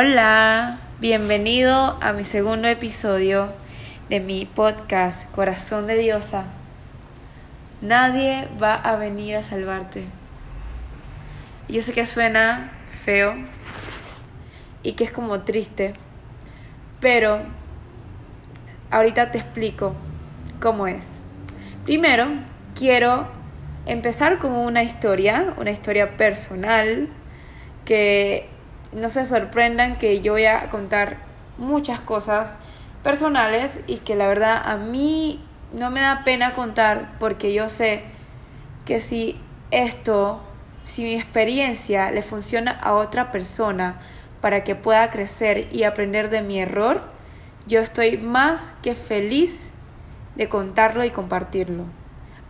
Hola, bienvenido a mi segundo episodio de mi podcast Corazón de Diosa. Nadie va a venir a salvarte. Yo sé que suena feo y que es como triste, pero ahorita te explico cómo es. Primero, quiero empezar con una historia, una historia personal, que no se sorprendan que yo voy a contar muchas cosas personales y que la verdad a mí no me da pena contar porque yo sé que si esto, si mi experiencia le funciona a otra persona para que pueda crecer y aprender de mi error, yo estoy más que feliz de contarlo y compartirlo.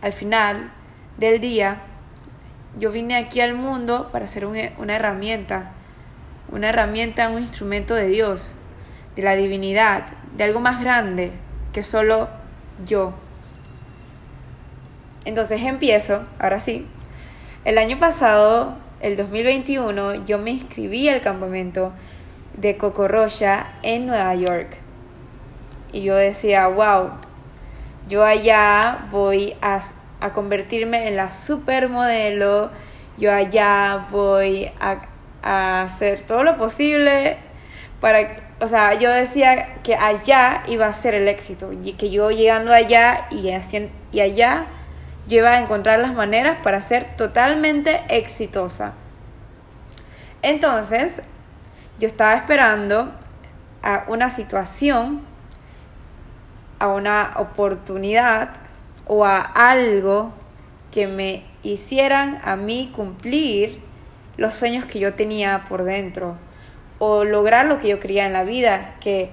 Al final del día, yo vine aquí al mundo para ser una herramienta, una herramienta, un instrumento de Dios, de la divinidad, de algo más grande que solo yo. Entonces empiezo, ahora sí. El año pasado, el 2021, yo me inscribí al campamento de Cocorroya en Nueva York. Y yo decía, wow, yo allá voy a, a convertirme en la supermodelo, yo allá voy a, a hacer todo lo posible para o sea, yo decía que allá iba a ser el éxito, y que yo llegando allá y, y allá yo iba a encontrar las maneras para ser totalmente exitosa. Entonces, yo estaba esperando a una situación, a una oportunidad o a algo que me hicieran a mí cumplir los sueños que yo tenía por dentro o lograr lo que yo quería en la vida, que,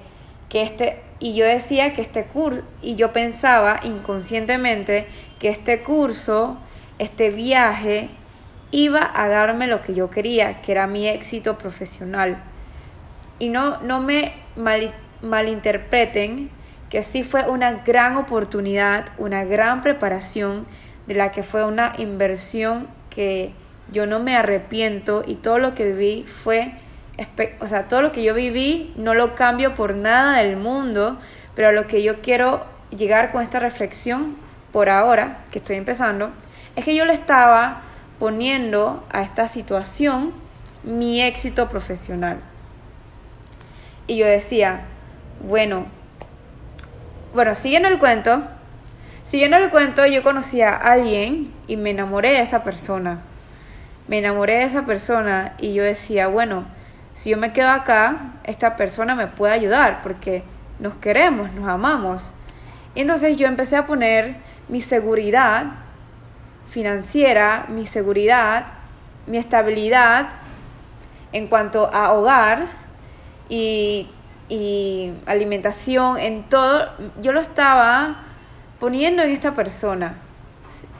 que este, y yo decía que este curso, y yo pensaba inconscientemente que este curso, este viaje, iba a darme lo que yo quería, que era mi éxito profesional. Y no, no me malinterpreten que sí fue una gran oportunidad, una gran preparación, de la que fue una inversión que yo no me arrepiento y todo lo que viví fue o sea, todo lo que yo viví no lo cambio por nada del mundo, pero lo que yo quiero llegar con esta reflexión por ahora, que estoy empezando, es que yo le estaba poniendo a esta situación mi éxito profesional. Y yo decía, bueno, bueno, siguiendo el cuento, siguiendo el cuento, yo conocí a alguien y me enamoré de esa persona. Me enamoré de esa persona y yo decía, bueno, si yo me quedo acá, esta persona me puede ayudar porque nos queremos, nos amamos. Y entonces yo empecé a poner mi seguridad financiera, mi seguridad, mi estabilidad en cuanto a hogar y, y alimentación, en todo, yo lo estaba poniendo en esta persona.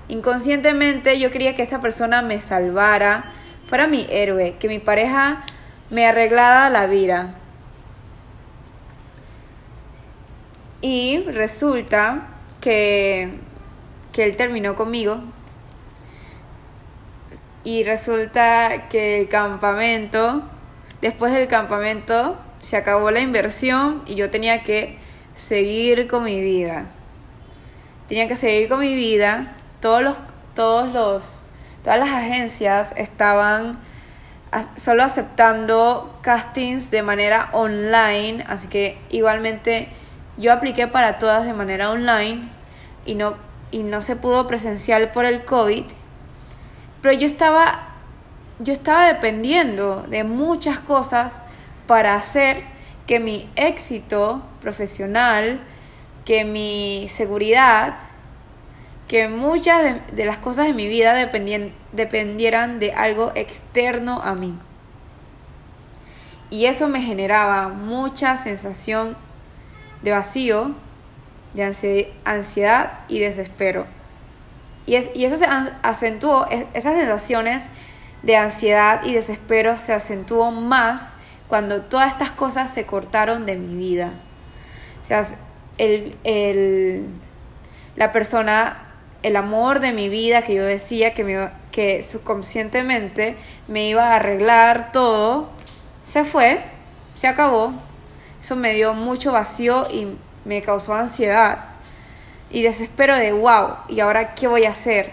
Inconscientemente yo quería que esta persona me salvara, fuera mi héroe, que mi pareja me arreglaba la vida. Y resulta que, que él terminó conmigo. Y resulta que el campamento, después del campamento, se acabó la inversión y yo tenía que seguir con mi vida. Tenía que seguir con mi vida. Todos los, todos los, todas las agencias estaban solo aceptando castings de manera online, así que igualmente yo apliqué para todas de manera online y no, y no se pudo presencial por el COVID, pero yo estaba, yo estaba dependiendo de muchas cosas para hacer que mi éxito profesional, que mi seguridad, que muchas de, las cosas de mi vida dependieran de algo externo a mí. Y eso me generaba mucha sensación de vacío, de ansiedad y desespero. Y, es, y eso se acentuó, esas sensaciones de ansiedad y desespero se acentuó más cuando todas estas cosas se cortaron de mi vida. O sea, el, el, la persona el amor de mi vida que yo decía que, me, que subconscientemente me iba a arreglar todo, se fue, se acabó. Eso me dio mucho vacío y me causó ansiedad y desespero de wow, ¿y ahora qué voy a hacer?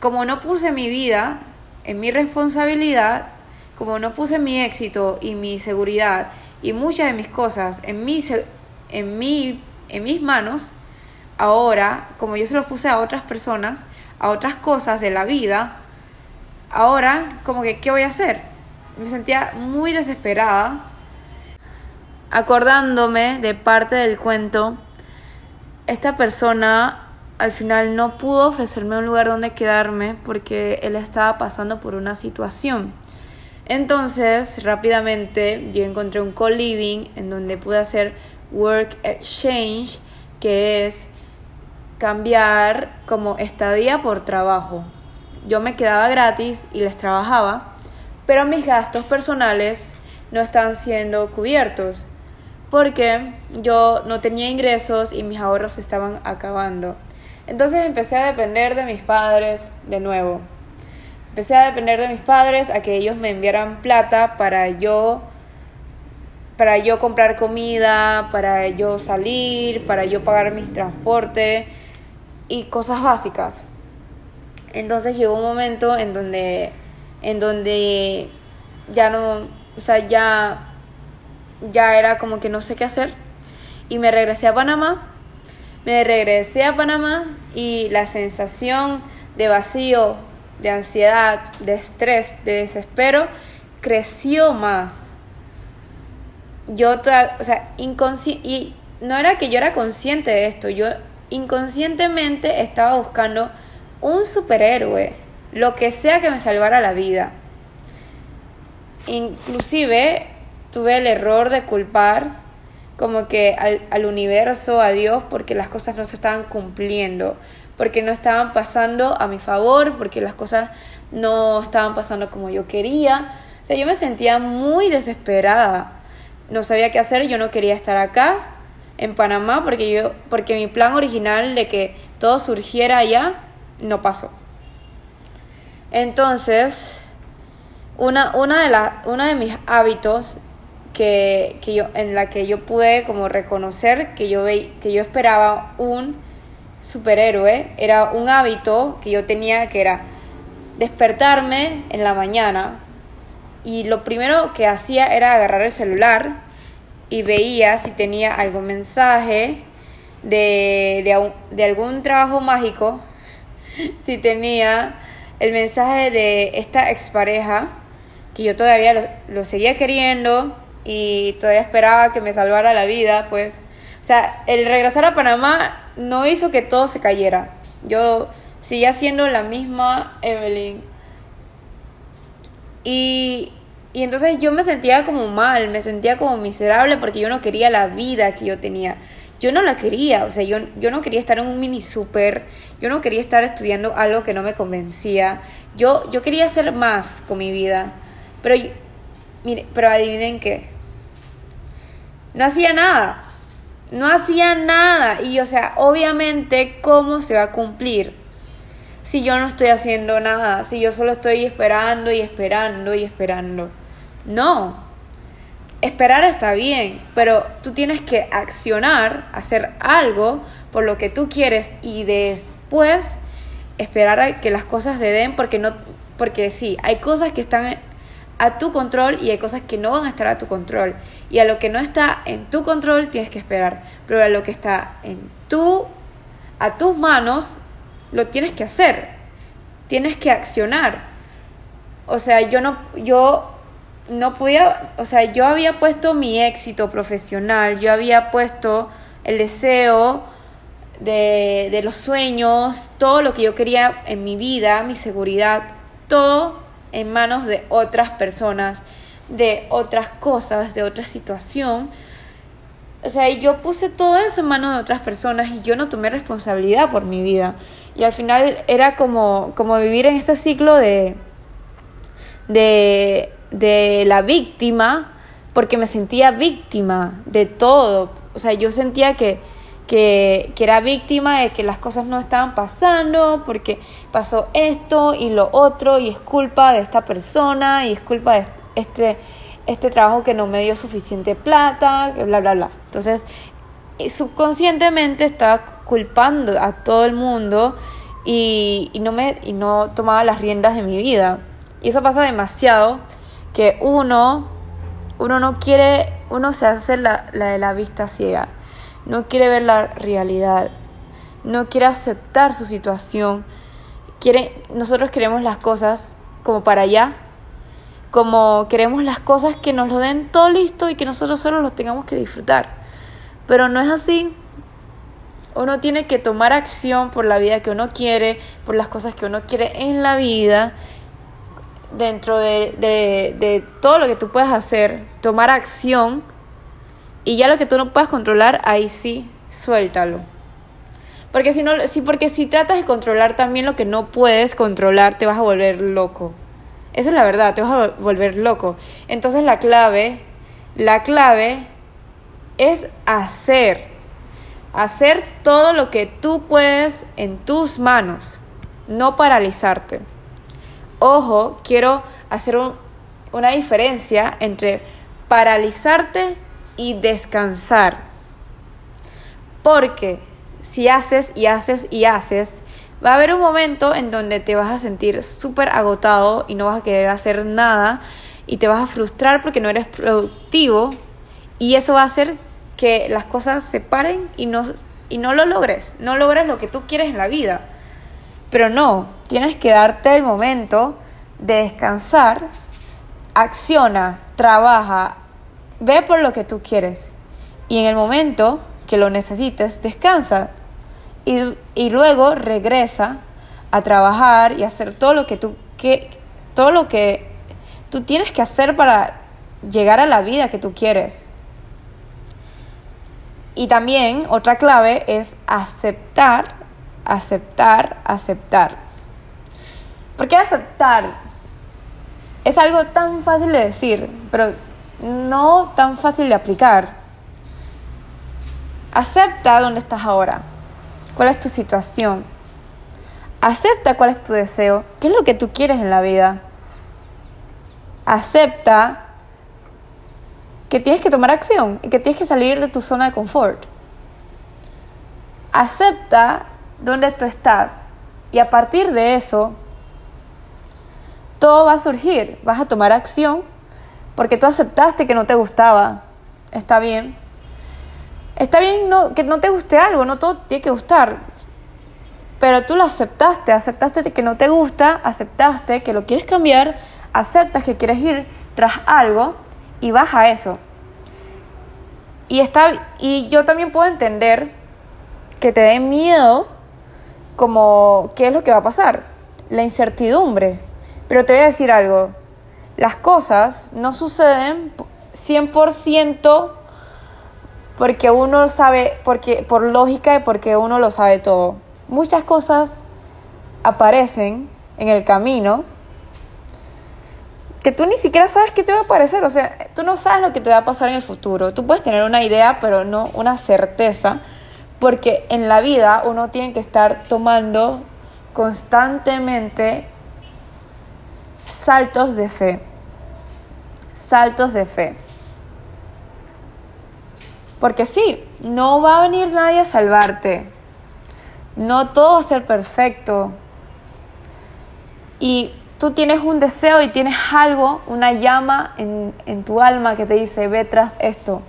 Como no puse mi vida en mi responsabilidad, como no puse mi éxito y mi seguridad y muchas de mis cosas en, mi, en, mi, en mis manos, ahora, como yo se los puse a otras personas, a otras cosas de la vida, ahora como que, ¿qué voy a hacer? Me sentía muy desesperada, acordándome de parte del cuento, esta persona al final no pudo ofrecerme un lugar donde quedarme porque él estaba pasando por una situación. Entonces, rápidamente yo encontré un co-living en donde pude hacer work exchange, que es cambiar como estadía por trabajo. Yo me quedaba gratis y les trabajaba, pero mis gastos personales no estaban siendo cubiertos porque yo no tenía ingresos y mis ahorros estaban acabando. Entonces empecé a depender de mis padres de nuevo. Empecé a depender de mis padres a que ellos me enviaran plata para yo para yo comprar comida, para yo salir, para yo pagar mis transportes y cosas básicas. Entonces llegó un momento en donde en donde ya no, o sea, ya ya era como que no sé qué hacer y me regresé a Panamá. Me regresé a Panamá y la sensación de vacío, de ansiedad, de estrés, de desespero creció más. Yo, o sea, inconsciente, y no era que yo era consciente de esto, yo inconscientemente estaba buscando un superhéroe, lo que sea que me salvara la vida. Inclusive tuve el error de culpar como que al, al, universo, a Dios, porque las cosas no se estaban cumpliendo, porque no estaban pasando a mi favor, porque las cosas no estaban pasando como yo quería. O sea, yo me sentía muy desesperada. No sabía qué hacer, yo no quería estar acá en Panamá porque yo porque mi plan original de que todo surgiera allá no pasó. Entonces, una, una, de, la, una de mis hábitos que, que, yo, en la que yo pude como reconocer que yo, ve, que yo esperaba un superhéroe. Era un hábito que yo tenía que era despertarme en la mañana y lo primero que hacía era agarrar el celular y veía si tenía algún mensaje de, de, de algún trabajo mágico, si tenía el mensaje de esta expareja que yo todavía lo, lo seguía queriendo y todavía esperaba que me salvara la vida, pues, o sea, el regresar a Panamá no hizo que todo se cayera. Yo seguía siendo la misma Evelyn. Y, y entonces yo me sentía como mal, me sentía como miserable porque yo no quería la vida que yo tenía. Yo no la quería, o sea, yo, yo no quería estar en un mini super, yo no quería estar estudiando algo que no me convencía. Yo, yo quería hacer más con mi vida. Pero, mire, pero adivinen qué no hacía nada. No hacía nada. Y o sea, obviamente, ¿cómo se va a cumplir? Si yo no estoy haciendo nada, si yo solo estoy esperando y esperando y esperando. No. Esperar está bien, pero tú tienes que accionar, hacer algo por lo que tú quieres y después esperar a que las cosas se den porque no porque sí, hay cosas que están a tu control y hay cosas que no van a estar a tu control. Y a lo que no está en tu control tienes que esperar. Pero a lo que está en tu, a tus manos, lo tienes que hacer. Tienes que accionar. O sea, yo no, yo no podía, o sea, yo había puesto mi éxito profesional, yo había puesto el deseo de, de los sueños, todo lo que yo quería en mi vida, mi seguridad, todo en manos de otras personas, de otras cosas, de otra situación. O sea, yo puse todo eso en manos de otras personas y yo no tomé responsabilidad por mi vida. Y al final era como, como vivir en este ciclo de, de, de la víctima, porque me sentía víctima de todo. O sea, yo sentía que que, que, era víctima de que las cosas no estaban pasando, porque pasó esto y lo otro, y es culpa de esta persona, y es culpa de este, este trabajo que no me dio suficiente plata, bla, bla, bla. Entonces, eh, subconscientemente estaba culpando a todo el mundo y, no me, y no tomaba las riendas de mi vida. Y eso pasa demasiado, que uno, uno no quiere, uno se hace la, la de la vista ciega, no quiere ver la realidad, no quiere aceptar su situación. Quiere, nosotros queremos las cosas como para allá, como queremos las cosas que nos lo den todo listo y que nosotros solo los tengamos que disfrutar. Pero no es así. Uno tiene que tomar acción por la vida que uno quiere, por las cosas que uno quiere en la vida, dentro de, de, de todo lo que tú puedes hacer, tomar acción y ya lo que tú no puedes controlar, ahí sí, suéltalo. Porque si no, sí, porque si tratas de controlar también lo que no puedes controlar, te vas a volver loco. Esa es la verdad, te vas a volver loco. Entonces la clave, la clave es hacer. Hacer todo lo que tú puedes en tus manos, no paralizarte. Ojo, quiero hacer una diferencia entre paralizarte y descansar. Porque si haces y haces y haces, Va a haber un momento en donde te vas a sentir súper agotado y no vas a querer hacer nada y te vas a frustrar porque no eres productivo y eso va a hacer que las cosas se paren y no, y no lo logres, no logres lo que tú quieres en la vida. Pero no, tienes que darte el momento de descansar, acciona, trabaja, ve por lo que tú quieres y en el momento que lo necesites, descansa, y, luego regresa a trabajar y hacer todo lo que tú que todo lo que tú tienes que hacer para llegar a la vida que tú quieres. Y también otra clave es aceptar, aceptar, aceptar. ¿Por qué aceptar? Es algo tan fácil de decir, pero no tan fácil de aplicar. Acepta dónde estás ahora cuál es tu situación. Acepta cuál es tu deseo, qué es lo que tú quieres en la vida. Acepta que tienes que tomar acción y que tienes que salir de tu zona de confort. Acepta dónde tú estás y a partir de eso todo va a surgir. Vas a tomar acción porque tú aceptaste que no te gustaba. Está bien. Está bien que no te guste algo, no todo tiene que gustar. Pero tú lo aceptaste, aceptaste que no te gusta, aceptaste que lo quieres cambiar, aceptas que quieres ir tras algo y vas a eso. Y, está, y yo también puedo entender que te dé miedo como qué es lo que va a pasar, la incertidumbre. Pero te voy a decir algo, las cosas no suceden 100% porque uno sabe, porque por lógica y porque uno lo sabe todo. Muchas cosas aparecen en el camino que tú ni siquiera sabes qué te va a aparecer, o sea, tú no sabes lo que te va a pasar en el futuro. Tú puedes tener una idea, pero no una certeza, porque en la vida uno tiene que estar tomando constantemente saltos de fe. Saltos de fe. Porque sí, no va a venir nadie a salvarte. No todo va a ser perfecto. Y tú tienes un deseo y tienes algo, una llama en, tu alma que te dice, ve tras esto.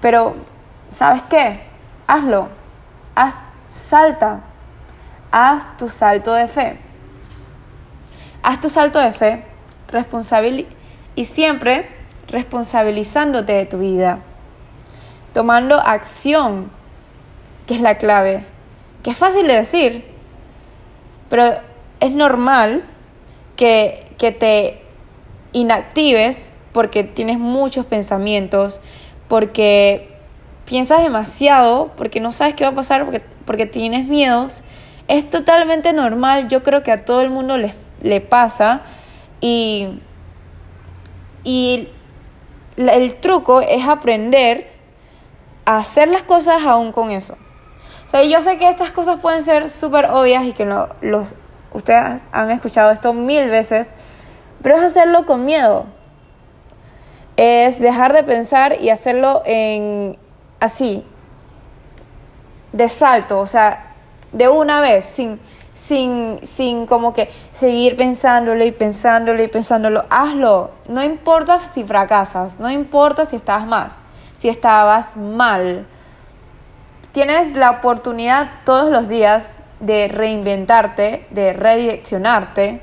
Pero, ¿sabes qué? Hazlo. Haz, salta. Haz tu salto de fe. Haz tu salto de fe. Responsabilidad. Y siempre responsabilizándote de tu vida, tomando acción, que es la clave, que es fácil de decir, pero es normal que, que te inactives porque tienes muchos pensamientos, porque piensas demasiado, porque no sabes qué va a pasar, porque, porque tienes miedos. Es totalmente normal, yo creo que a todo el mundo le, le pasa y, y el truco es aprender a hacer las cosas aún con eso. O sea, yo sé que estas cosas pueden ser súper obvias y que los, ustedes han escuchado esto mil veces, Pero es hacerlo con miedo. Es dejar de pensar y hacerlo en así, de salto, o sea, de una vez, sin, sin, sin como que seguir pensándolo y pensándolo y pensándolo. Hazlo. No importa si fracasas, no importa si estás más, si estabas mal. Tienes la oportunidad todos los días de reinventarte, de redireccionarte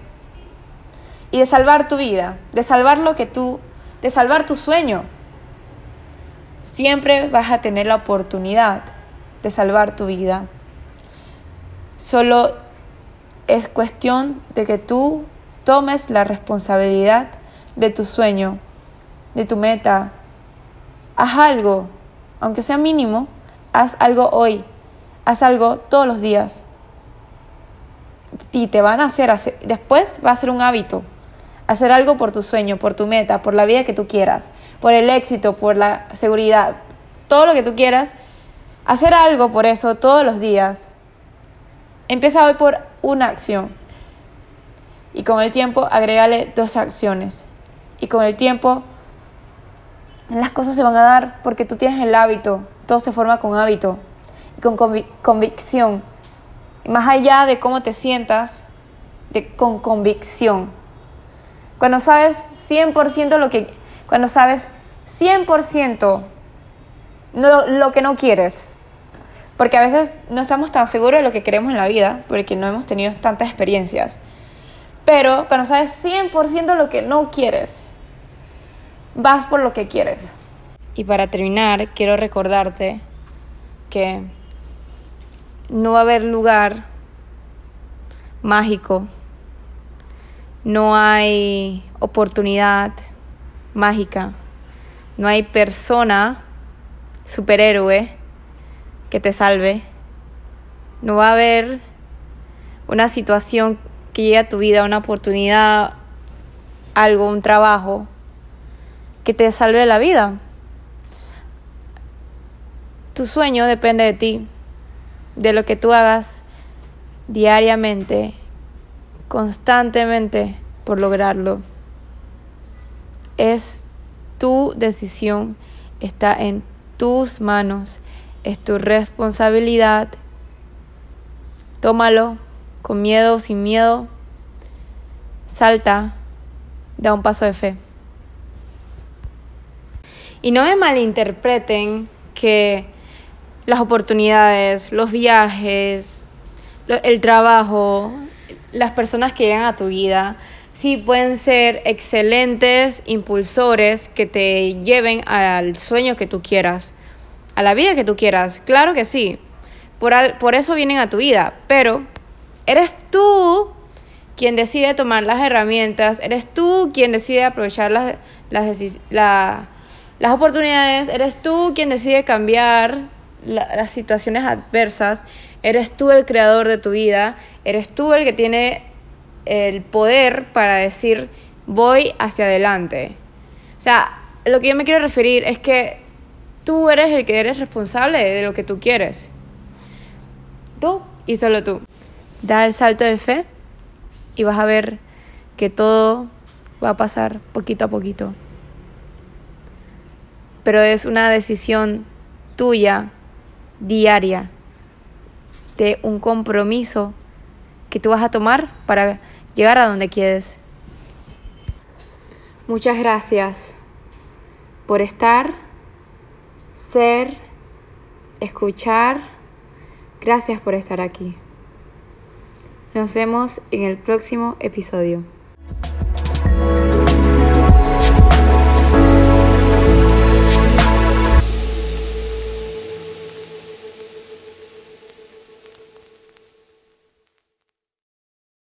y de salvar tu vida, de salvar lo que tú, de salvar tu sueño. Siempre vas a tener la oportunidad de salvar tu vida. Solo es cuestión de que tú tomes la responsabilidad de tu sueño, de tu meta. Haz algo, aunque sea mínimo, haz algo hoy, haz algo todos los días. Y te van a hacer, después va a ser un hábito. Hacer algo por tu sueño, por tu meta, por la vida que tú quieras, por el éxito, por la seguridad, todo lo que tú quieras. Hacer algo por eso todos los días Empieza hoy por una acción y con el tiempo agrégale dos acciones. Y con el tiempo las cosas se van a dar porque tú tienes el hábito, todo se forma con hábito y con convicción. más allá de cómo te sientas, de, con convicción. Cuando sabes 100% lo que, cuando sabes 100% lo que no quieres, porque a veces no estamos tan seguros de lo que queremos en la vida, porque no hemos tenido tantas experiencias. Pero cuando sabes 100% lo que no quieres, vas por lo que quieres. Y para terminar, quiero recordarte que no va a haber lugar mágico, no hay oportunidad mágica, no hay persona superhéroe que te salve. No va a haber una situación que llegue a tu vida, una oportunidad, algo, un trabajo que te salve la vida. Tu sueño depende de ti, de lo que tú hagas diariamente, constantemente por lograrlo. Es tu decisión, está en tus manos es tu responsabilidad. Tómalo con miedo o sin miedo. Salta, da un paso de fe. Y no me malinterpreten que las oportunidades, los viajes, el trabajo, las personas que llegan a tu vida, sí pueden ser excelentes impulsores que te lleven al sueño que tú quieras a la vida que tú quieras. Claro que sí. Por, por eso vienen a tu vida. Pero eres tú quien decide tomar las herramientas, eres tú quien decide aprovechar las, las, las oportunidades, eres tú quien decide cambiar las situaciones adversas, eres tú el creador de tu vida, eres tú el que tiene el poder para decir voy hacia adelante. O sea, lo que yo me quiero referir es que Tú eres el que eres responsable de lo que tú quieres. Tú y solo tú. Da el salto de fe y vas a ver que todo va a pasar poquito a poquito. Pero es una decisión tuya, diaria, de un compromiso que tú vas a tomar para llegar a donde quieres. Muchas gracias por estar ser, escuchar. Gracias por estar aquí. Nos vemos en el próximo episodio.